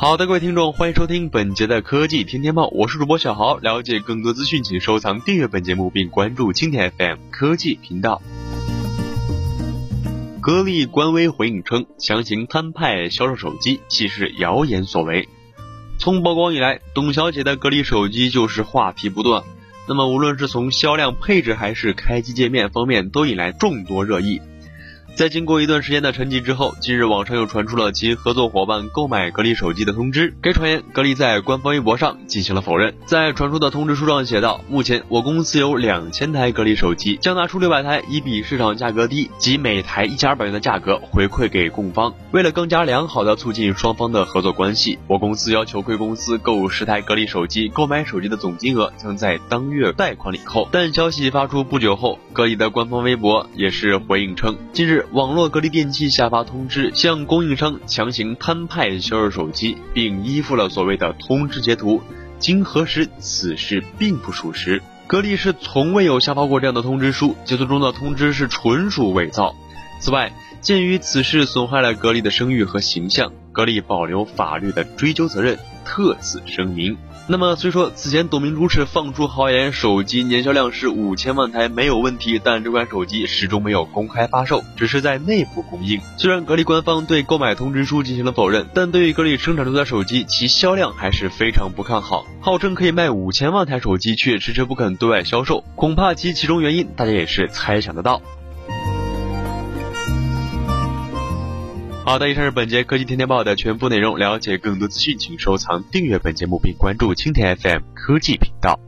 好的，各位听众，欢迎收听本节的科技天天报，我是主播小豪。了解更多资讯，请收藏订阅本节目，并关注蜻蜓 FM 科技频道。格力官微回应称，强行摊派销售手机系是谣言所为。从曝光以来，董小姐的格力手机就是话题不断。那么，无论是从销量、配置还是开机界面方面，都引来众多热议。在经过一段时间的沉寂之后，近日网上又传出了其合作伙伴购买格力手机的通知。该传言，格力在官方微博上进行了否认。在传出的通知书上写道：目前我公司有两千台格力手机，将拿出六百台，以比市场价格低，即每台一千二百元的价格回馈给供方。为了更加良好的促进双方的合作关系，我公司要求贵公司购入十台格力手机，购买手机的总金额将在当月贷款领扣。但消息发出不久后，格力的官方微博也是回应称，近日。网络格力电器下发通知，向供应商强行摊派销售手机，并依附了所谓的通知截图。经核实，此事并不属实。格力是从未有下发过这样的通知书，截图中的通知是纯属伪造。此外，鉴于此事损害了格力的声誉和形象，格力保留法律的追究责任，特此声明。那么，虽说此前董明珠是放出豪言，手机年销量是五千万台没有问题，但这款手机始终没有公开发售，只是在内部供应。虽然格力官方对购买通知书进行了否认，但对于格力生产出的手机，其销量还是非常不看好。号称可以卖五千万台手机，却迟迟不肯对外销售，恐怕其其中原因大家也是猜想得到。好的，以上是本节科技天天报的全部内容。了解更多资讯，请收藏、订阅本节目并关注蜻蜓 FM 科技频道。